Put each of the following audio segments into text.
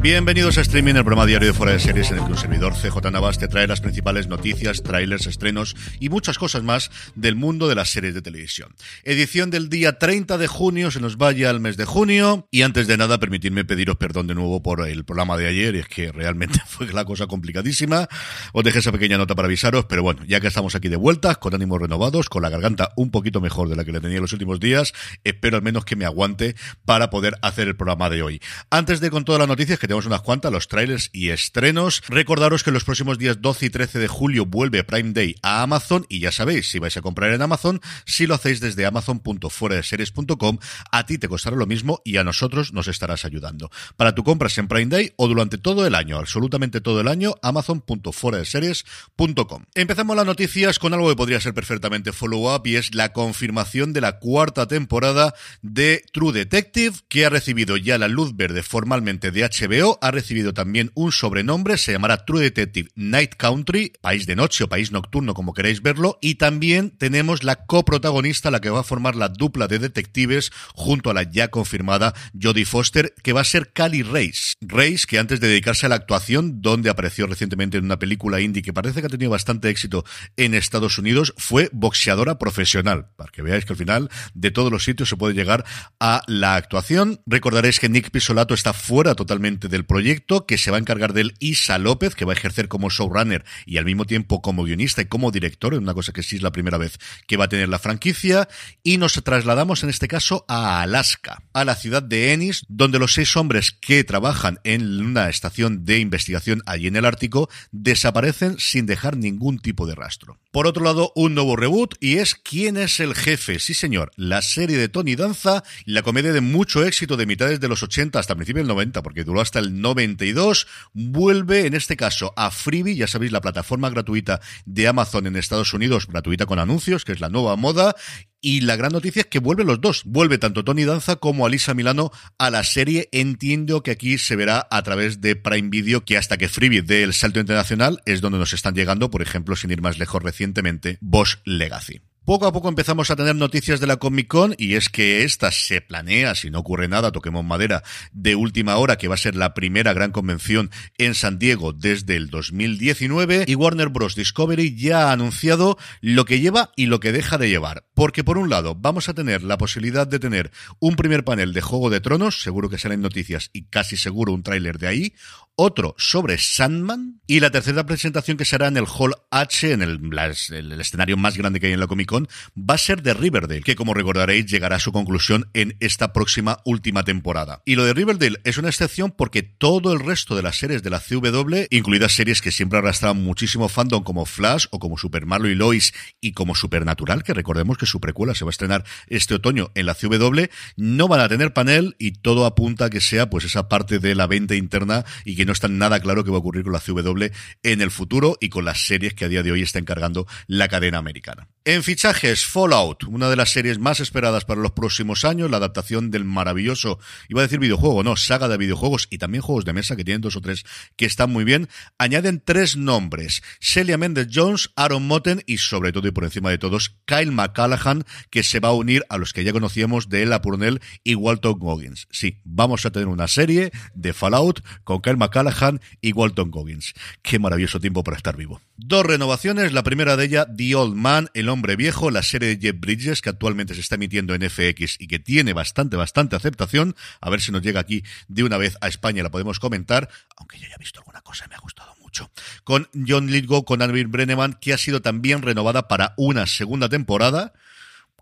Bienvenidos a Streaming, el programa diario de Fuera de Series en el que un servidor CJ Navas te trae las principales noticias, trailers, estrenos y muchas cosas más del mundo de las series de televisión. Edición del día 30 de junio, se nos vaya al mes de junio y antes de nada permitidme pediros perdón de nuevo por el programa de ayer y es que realmente fue la cosa complicadísima. Os dejé esa pequeña nota para avisaros, pero bueno, ya que estamos aquí de vuelta, con ánimos renovados, con la garganta un poquito mejor de la que le tenía los últimos días, espero al menos que me aguante para poder hacer el programa de hoy. Antes de con todas las noticias que tenemos unas cuantas, los trailers y estrenos. Recordaros que los próximos días 12 y 13 de julio vuelve Prime Day a Amazon y ya sabéis, si vais a comprar en Amazon, si lo hacéis desde amazon.fueradeseries.com, a ti te costará lo mismo y a nosotros nos estarás ayudando. Para tu compras en Prime Day o durante todo el año, absolutamente todo el año, amazon.fueradeseries.com. Empezamos las noticias con algo que podría ser perfectamente follow-up y es la confirmación de la cuarta temporada de True Detective, que ha recibido ya la luz verde formalmente de HBO ha recibido también un sobrenombre, se llamará True Detective Night Country, país de noche o país nocturno como queréis verlo, y también tenemos la coprotagonista, la que va a formar la dupla de detectives junto a la ya confirmada Jodie Foster, que va a ser Cali Race. Race, que antes de dedicarse a la actuación, donde apareció recientemente en una película indie que parece que ha tenido bastante éxito en Estados Unidos, fue boxeadora profesional, para que veáis que al final de todos los sitios se puede llegar a la actuación. Recordaréis que Nick Pisolato está fuera totalmente del proyecto, que se va a encargar del Isa López, que va a ejercer como showrunner y al mismo tiempo como guionista y como director, una cosa que sí es la primera vez que va a tener la franquicia, y nos trasladamos en este caso a Alaska, a la ciudad de Ennis, donde los seis hombres que trabajan en una estación de investigación allí en el Ártico desaparecen sin dejar ningún tipo de rastro. Por otro lado, un nuevo reboot y es ¿Quién es el jefe? Sí señor, la serie de Tony Danza, la comedia de mucho éxito de mitades de los 80 hasta principios del 90, porque duró hasta el 92, vuelve en este caso a Freebie, ya sabéis, la plataforma gratuita de Amazon en Estados Unidos, gratuita con anuncios, que es la nueva moda, y la gran noticia es que vuelven los dos. Vuelve tanto Tony Danza como Alisa Milano a la serie. Entiendo que aquí se verá a través de Prime Video, que hasta que Freebie dé el salto internacional es donde nos están llegando, por ejemplo, sin ir más lejos recientemente, Bosch Legacy. Poco a poco empezamos a tener noticias de la Comic Con y es que esta se planea, si no ocurre nada, toquemos madera, de última hora, que va a ser la primera gran convención en San Diego desde el 2019 y Warner Bros. Discovery ya ha anunciado lo que lleva y lo que deja de llevar. Porque por un lado vamos a tener la posibilidad de tener un primer panel de Juego de Tronos, seguro que salen noticias y casi seguro un tráiler de ahí, otro sobre Sandman y la tercera presentación que será en el Hall H, en el, escenario más grande que hay en la Comic Con, va a ser de Riverdale, que como recordaréis llegará a su conclusión en esta próxima última temporada. Y lo de Riverdale es una excepción porque todo el resto de las series de la CW, incluidas series que siempre arrastraban muchísimo fandom como Flash o como Super Marlo y Lois y como Supernatural, que recordemos que su precuela se va a estrenar este otoño en la CW, no van a tener panel y todo apunta a que sea pues esa parte de la venta interna y que no está nada claro qué va a ocurrir con la CW en el futuro y con las series que a día de hoy está encargando la cadena americana. En fichajes, Fallout, una de las series más esperadas para los próximos años, la adaptación del maravilloso, iba a decir videojuego, no, saga de videojuegos y también juegos de mesa que tienen dos o tres que están muy bien. Añaden tres nombres, Celia Mendes Jones, Aaron Motten y sobre todo y por encima de todos, Kyle McCallaghan, que se va a unir a los que ya conocíamos de Ella Purnell y Walton Goggins. Sí, vamos a tener una serie de Fallout con Kyle McCallaghan y Walton Goggins. Qué maravilloso tiempo para estar vivo. Dos renovaciones, la primera de ella, The Old Man, El Hombre Viejo, la serie de Jeff Bridges, que actualmente se está emitiendo en FX y que tiene bastante, bastante aceptación. A ver si nos llega aquí de una vez a España, la podemos comentar, aunque yo ya he visto alguna cosa y me ha gustado mucho. Con John Lithgow, con Alvin Brenneman, que ha sido también renovada para una segunda temporada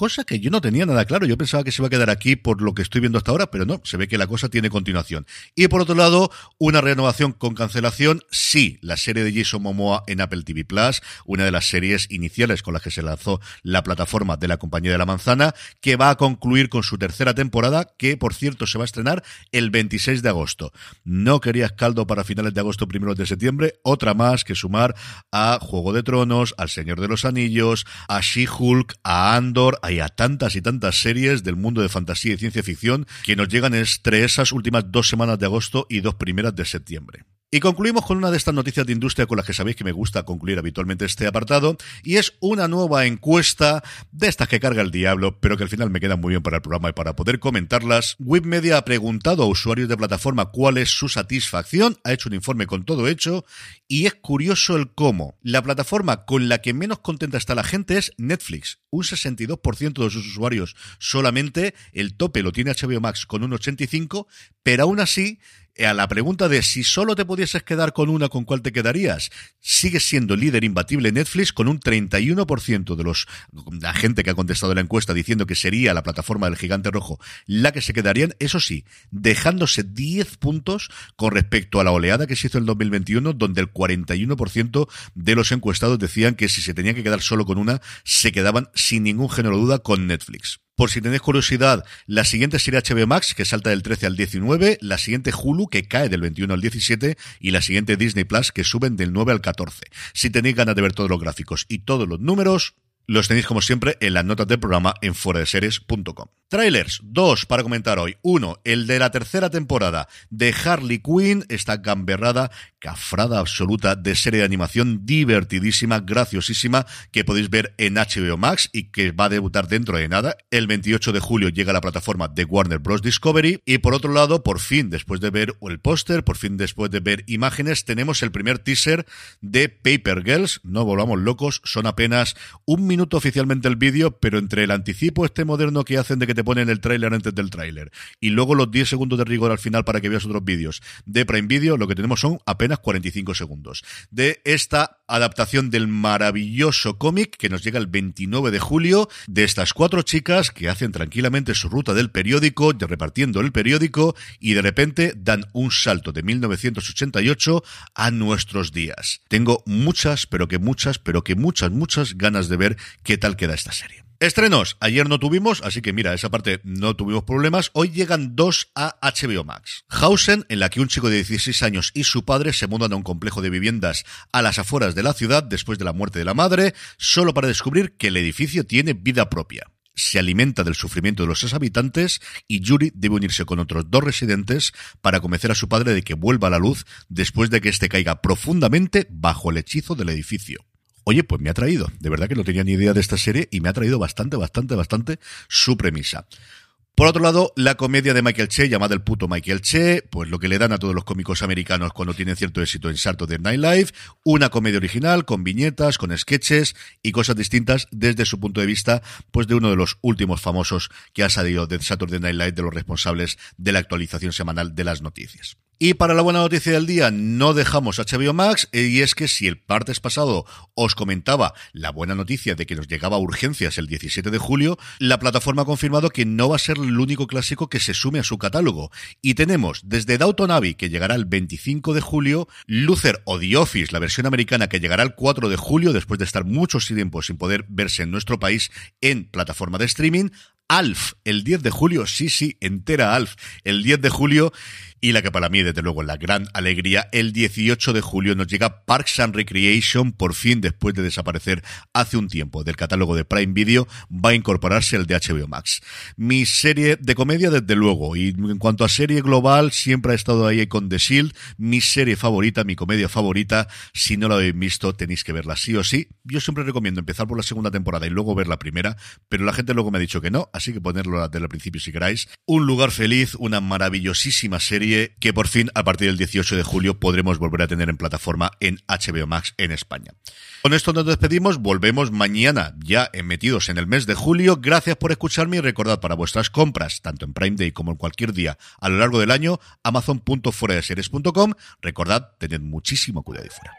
cosa que yo no tenía nada claro. Yo pensaba que se iba a quedar aquí por lo que estoy viendo hasta ahora, pero no, se ve que la cosa tiene continuación. Y por otro lado, una renovación con cancelación, sí, la serie de Jason Momoa en Apple TV Plus, una de las series iniciales con las que se lanzó la plataforma de la Compañía de la Manzana, que va a concluir con su tercera temporada, que por cierto se va a estrenar el 26 de agosto. No querías caldo para finales de agosto, primeros de septiembre, otra más que sumar a Juego de Tronos, al Señor de los Anillos, a She-Hulk, a Andor, a hay a tantas y tantas series del mundo de fantasía y ciencia ficción que nos llegan entre esas últimas dos semanas de agosto y dos primeras de septiembre. Y concluimos con una de estas noticias de industria con las que sabéis que me gusta concluir habitualmente este apartado, y es una nueva encuesta de estas que carga el diablo, pero que al final me queda muy bien para el programa y para poder comentarlas. Webmedia ha preguntado a usuarios de plataforma cuál es su satisfacción, ha hecho un informe con todo hecho, y es curioso el cómo. La plataforma con la que menos contenta está la gente es Netflix. Un 62% de sus usuarios solamente, el tope lo tiene HBO Max con un 85%, pero aún así a la pregunta de si solo te pudieses quedar con una, ¿con cuál te quedarías? Sigue siendo líder imbatible Netflix con un 31% de los la gente que ha contestado la encuesta diciendo que sería la plataforma del gigante rojo la que se quedarían, eso sí, dejándose 10 puntos con respecto a la oleada que se hizo en el 2021, donde el 41% de los encuestados decían que si se tenían que quedar solo con una, se quedaban sin ningún género de duda con Netflix. Por si tenéis curiosidad, la siguiente sería HBO Max, que salta del 13 al 19, la siguiente Hulu, que cae del 21 al 17, y la siguiente Disney Plus, que suben del 9 al 14. Si tenéis ganas de ver todos los gráficos y todos los números, los tenéis como siempre en las notas del programa en foradeseries.com. Trailers, dos para comentar hoy. Uno, el de la tercera temporada de Harley Quinn, esta gamberrada, cafrada absoluta de serie de animación divertidísima, graciosísima, que podéis ver en HBO Max y que va a debutar dentro de nada. El 28 de julio llega a la plataforma de Warner Bros. Discovery. Y por otro lado, por fin, después de ver el póster, por fin después de ver imágenes, tenemos el primer teaser de Paper Girls. No volvamos locos, son apenas un minuto oficialmente el vídeo, pero entre el anticipo este moderno que hacen de que te ponen el tráiler antes del tráiler y luego los 10 segundos de rigor al final para que veas otros vídeos de Prime Video, lo que tenemos son apenas 45 segundos de esta adaptación del maravilloso cómic que nos llega el 29 de julio de estas cuatro chicas que hacen tranquilamente su ruta del periódico, repartiendo el periódico y de repente dan un salto de 1988 a nuestros días. Tengo muchas, pero que muchas, pero que muchas, muchas ganas de ver qué tal queda esta serie. Estrenos, ayer no tuvimos, así que mira, esa parte no tuvimos problemas. Hoy llegan dos a HBO Max. Hausen, en la que un chico de 16 años y su padre se mudan a un complejo de viviendas a las afueras de la ciudad después de la muerte de la madre, solo para descubrir que el edificio tiene vida propia se alimenta del sufrimiento de los habitantes y Yuri debe unirse con otros dos residentes para convencer a su padre de que vuelva a la luz después de que éste caiga profundamente bajo el hechizo del edificio. Oye, pues me ha traído, de verdad que no tenía ni idea de esta serie y me ha traído bastante, bastante, bastante su premisa. Por otro lado, la comedia de Michael Che, llamada El puto Michael Che, pues lo que le dan a todos los cómicos americanos cuando tienen cierto éxito en Saturday Night Live, una comedia original con viñetas, con sketches y cosas distintas desde su punto de vista, pues de uno de los últimos famosos que ha salido de Saturday Night Live, de los responsables de la actualización semanal de las noticias. Y para la buena noticia del día, no dejamos HBO Max, eh, y es que si el partes pasado os comentaba la buena noticia de que nos llegaba a urgencias el 17 de julio, la plataforma ha confirmado que no va a ser el único clásico que se sume a su catálogo. Y tenemos desde Abbey, que llegará el 25 de julio, Luther o The Office, la versión americana, que llegará el 4 de julio, después de estar muchos tiempos sin poder verse en nuestro país en plataforma de streaming, Alf, el 10 de julio, sí, sí, entera Alf, el 10 de julio, y la que para mí, desde luego, la gran alegría, el 18 de julio nos llega Parks and Recreation, por fin, después de desaparecer hace un tiempo del catálogo de Prime Video, va a incorporarse al de HBO Max. Mi serie de comedia, desde luego, y en cuanto a serie global, siempre ha estado ahí con The Shield, mi serie favorita, mi comedia favorita, si no la habéis visto, tenéis que verla sí o sí. Yo siempre recomiendo empezar por la segunda temporada y luego ver la primera, pero la gente luego me ha dicho que no, así que ponerlo desde el principio si queráis. Un lugar feliz, una maravillosísima serie que por fin, a partir del 18 de julio, podremos volver a tener en plataforma en HBO Max en España. Con esto nos despedimos, volvemos mañana ya metidos en el mes de julio. Gracias por escucharme y recordad para vuestras compras, tanto en Prime Day como en cualquier día a lo largo del año, amazon.fueradeseries.com. Recordad, tened muchísimo cuidado y fuera.